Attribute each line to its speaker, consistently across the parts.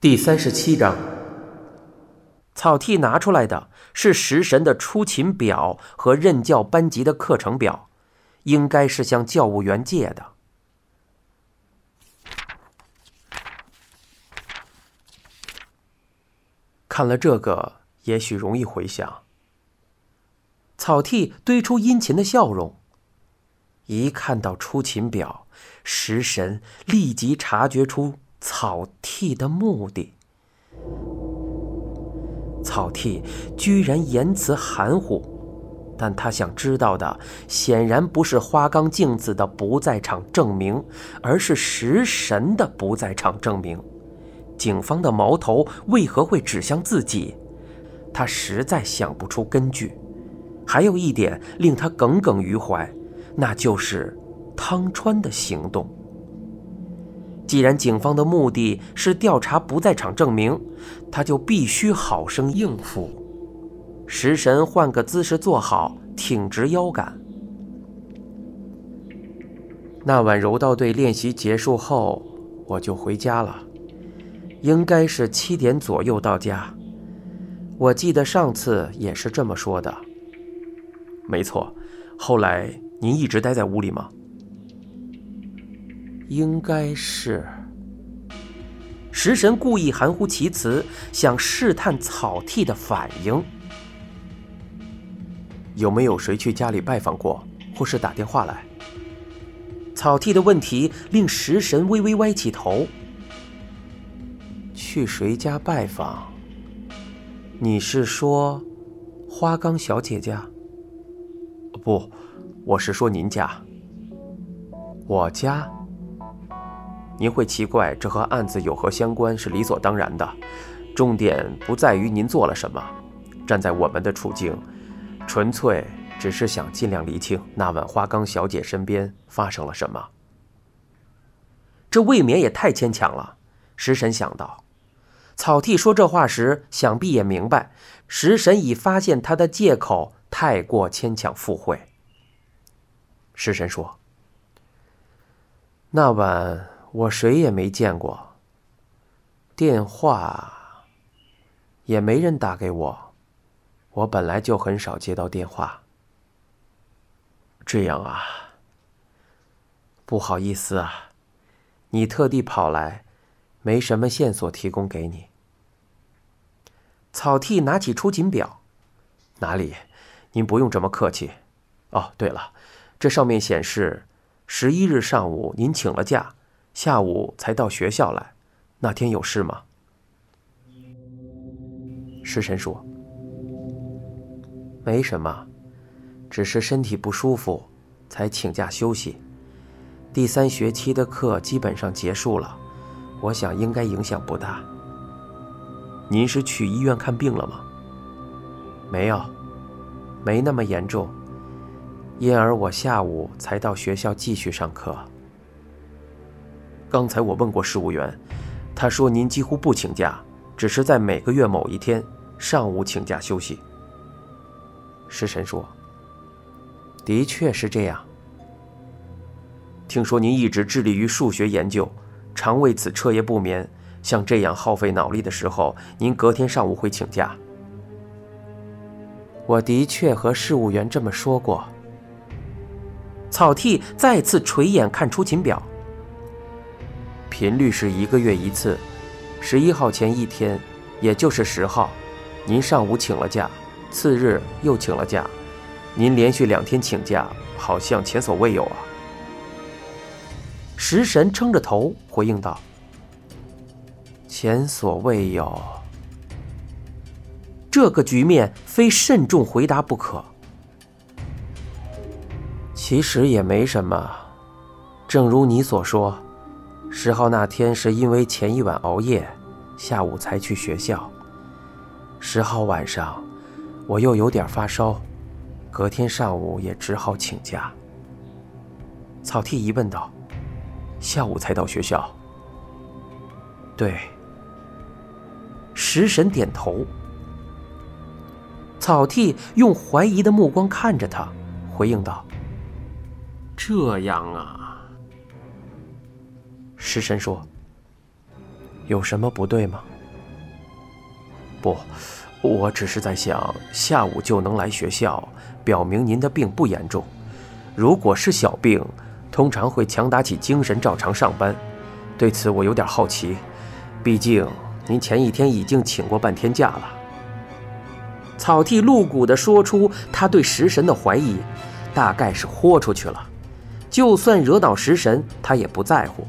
Speaker 1: 第三十七章，
Speaker 2: 草剃拿出来的是食神的出勤表和任教班级的课程表，应该是向教务员借的。看了这个，也许容易回想。草剃堆出殷勤的笑容，一看到出勤表，食神立即察觉出。草剃的目的，草剃居然言辞含糊，但他想知道的显然不是花冈镜子的不在场证明，而是食神的不在场证明。警方的矛头为何会指向自己？他实在想不出根据。还有一点令他耿耿于怀，那就是汤川的行动。既然警方的目的是调查不在场证明，他就必须好生应付。食神换个姿势坐好，挺直腰杆。那晚柔道队练习结束后，我就回家了，应该是七点左右到家。我记得上次也是这么说的。
Speaker 1: 没错，后来您一直待在屋里吗？
Speaker 2: 应该是。食神故意含糊其辞，想试探草剃的反应。
Speaker 1: 有没有谁去家里拜访过，或是打电话来？
Speaker 2: 草剃的问题令食神微微歪起头。去谁家拜访？你是说花冈小姐家？
Speaker 1: 不，我是说您家。
Speaker 2: 我家。
Speaker 1: 您会奇怪这和案子有何相关？是理所当然的。重点不在于您做了什么，站在我们的处境，纯粹只是想尽量厘清那晚花冈小姐身边发生了什么。
Speaker 2: 这未免也太牵强了。食神想到，草剃说这话时，想必也明白，食神已发现他的借口太过牵强附会。
Speaker 1: 食神说：“
Speaker 2: 那晚。”我谁也没见过，电话也没人打给我，我本来就很少接到电话。
Speaker 1: 这样啊，
Speaker 2: 不好意思啊，你特地跑来，没什么线索提供给你。草剃拿起出勤表，
Speaker 1: 哪里？您不用这么客气。哦，对了，这上面显示十一日上午您请了假。下午才到学校来，那天有事吗？
Speaker 2: 食神说：“没什么，只是身体不舒服，才请假休息。第三学期的课基本上结束了，我想应该影响不大。
Speaker 1: 您是去医院看病了吗？
Speaker 2: 没有，没那么严重，因而我下午才到学校继续上课。”
Speaker 1: 刚才我问过事务员，他说您几乎不请假，只是在每个月某一天上午请假休息。
Speaker 2: 食神说：“的确是这样。
Speaker 1: 听说您一直致力于数学研究，常为此彻夜不眠。像这样耗费脑力的时候，您隔天上午会请假？”
Speaker 2: 我的确和事务员这么说过。草剃再次垂眼看出勤表。频率是一个月一次，十一号前一天，也就是十号，您上午请了假，次日又请了假，您连续两天请假，好像前所未有啊。食神撑着头回应道：“前所未有。”这个局面非慎重回答不可。其实也没什么，正如你所说。十号那天是因为前一晚熬夜，下午才去学校。十号晚上，我又有点发烧，隔天上午也只好请假。草剃疑问道：“
Speaker 1: 下午才到学校？”
Speaker 2: 对。食神点头。草剃用怀疑的目光看着他，回应道：“
Speaker 1: 这样啊。”
Speaker 2: 食神说：“
Speaker 1: 有什么不对吗？不，我只是在想，下午就能来学校，表明您的病不严重。如果是小病，通常会强打起精神照常上班。对此我有点好奇，毕竟您前一天已经请过半天假了。
Speaker 2: 草剃露骨地说出他对食神的怀疑，大概是豁出去了。就算惹恼食神，他也不在乎。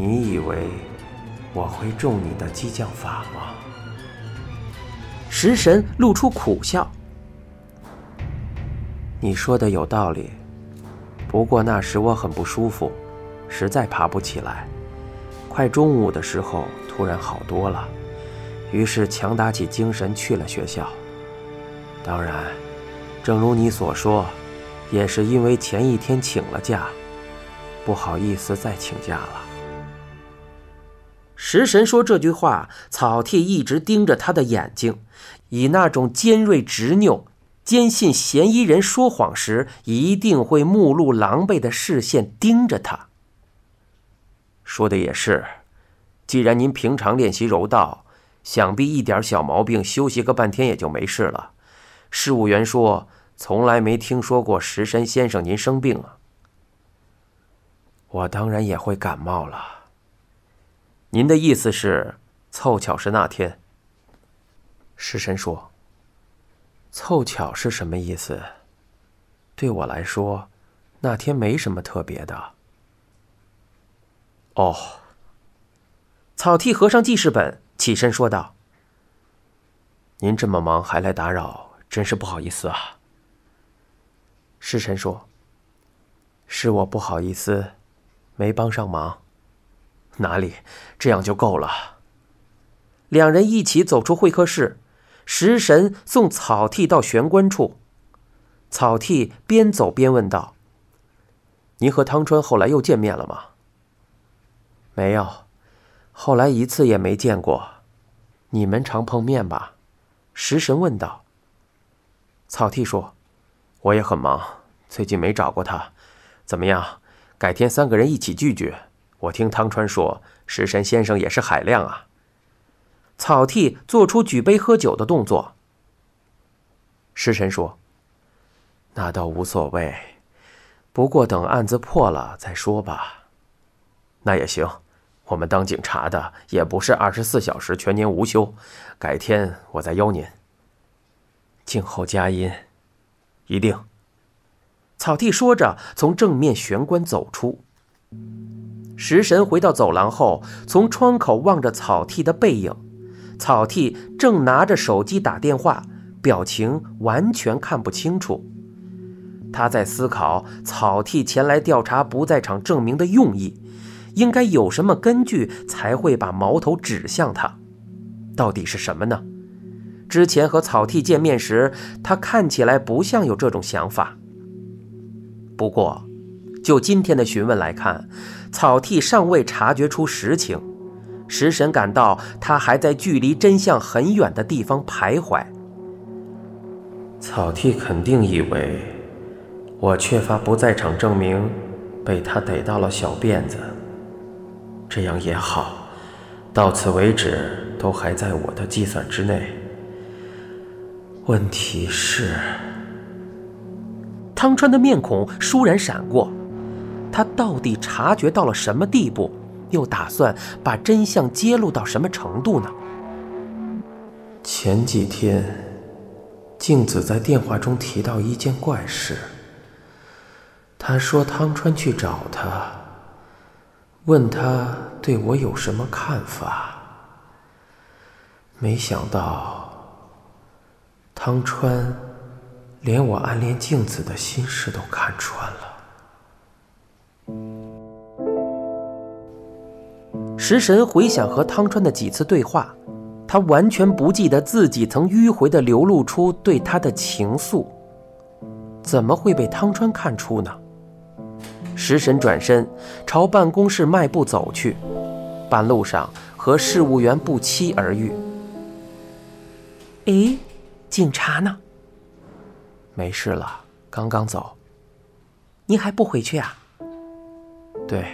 Speaker 1: 你以为我会中你的激将法吗？
Speaker 2: 食神露出苦笑。
Speaker 1: 你说的有道理，不过那时我很不舒服，实在爬不起来。快中午的时候，突然好多了。于是强打起精神去了学校。当然，正如你所说，也是因为前一天请了假，不好意思再请假了。
Speaker 2: 食神说这句话，草剃一直盯着他的眼睛，以那种尖锐执拗、坚信嫌疑人说谎时一定会目露狼狈的视线盯着他。
Speaker 1: 说的也是，既然您平常练习柔道。想必一点小毛病，休息个半天也就没事了。事务员说，从来没听说过食神先生您生病啊。我当然也会感冒了。您的意思是，凑巧是那天？石神说：“凑巧是什么意思？对我来说，那天没什么特别的。”
Speaker 2: 哦。草剃合上记事本。起身说道：“
Speaker 1: 您这么忙还来打扰，真是不好意思啊。”
Speaker 2: 师臣说：“
Speaker 1: 是我不好意思，没帮上忙。哪里，这样就够了。”
Speaker 2: 两人一起走出会客室，食神送草剃到玄关处。草剃边走边问道：“
Speaker 1: 您和汤川后来又见面了吗？”“没有。”后来一次也没见过，你们常碰面吧？食神问道。草剃说：“我也很忙，最近没找过他。怎么样？改天三个人一起聚聚。我听汤川说，食神先生也是海量啊。”
Speaker 2: 草剃做出举杯喝酒的动作。
Speaker 1: 食神说：“那倒无所谓，不过等案子破了再说吧。”那也行。我们当警察的也不是二十四小时全年无休，改天我再邀您。静候佳音，一定。
Speaker 2: 草剃说着，从正面玄关走出。食神回到走廊后，从窗口望着草剃的背影。草剃正拿着手机打电话，表情完全看不清楚。他在思考草剃前来调查不在场证明的用意。应该有什么根据才会把矛头指向他？到底是什么呢？之前和草剃见面时，他看起来不像有这种想法。不过，就今天的询问来看，草剃尚未察觉出实情。食神感到他还在距离真相很远的地方徘徊。
Speaker 1: 草剃肯定以为我缺乏不在场证明，被他逮到了小辫子。这样也好，到此为止都还在我的计算之内。问题是，
Speaker 2: 汤川的面孔倏然闪过，他到底察觉到了什么地步？又打算把真相揭露到什么程度呢？
Speaker 1: 前几天，静子在电话中提到一件怪事，她说汤川去找她。问他对我有什么看法？没想到汤川连我暗恋静子的心事都看穿了。
Speaker 2: 食神回想和汤川的几次对话，他完全不记得自己曾迂回的流露出对他的情愫，怎么会被汤川看出呢？食神转身朝办公室迈步走去，半路上和事务员不期而遇。诶，警察呢？
Speaker 1: 没事了，刚刚走。
Speaker 2: 你还不回去啊？
Speaker 1: 对，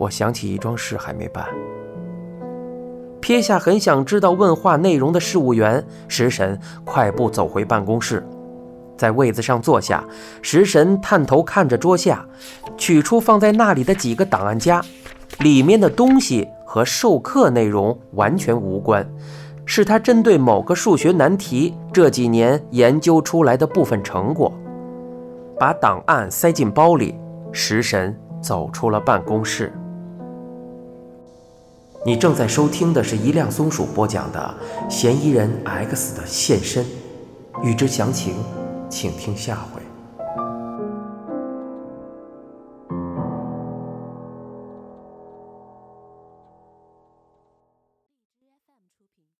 Speaker 1: 我想起一桩事还没办。
Speaker 2: 撇下很想知道问话内容的事务员，食神快步走回办公室，在位子上坐下。食神探头看着桌下，取出放在那里的几个档案夹，里面的东西和授课内容完全无关，是他针对某个数学难题这几年研究出来的部分成果。把档案塞进包里，食神走出了办公室。你正在收听的是一辆松鼠播讲的《嫌疑人 X 的现身》，欲知详情，请听下回。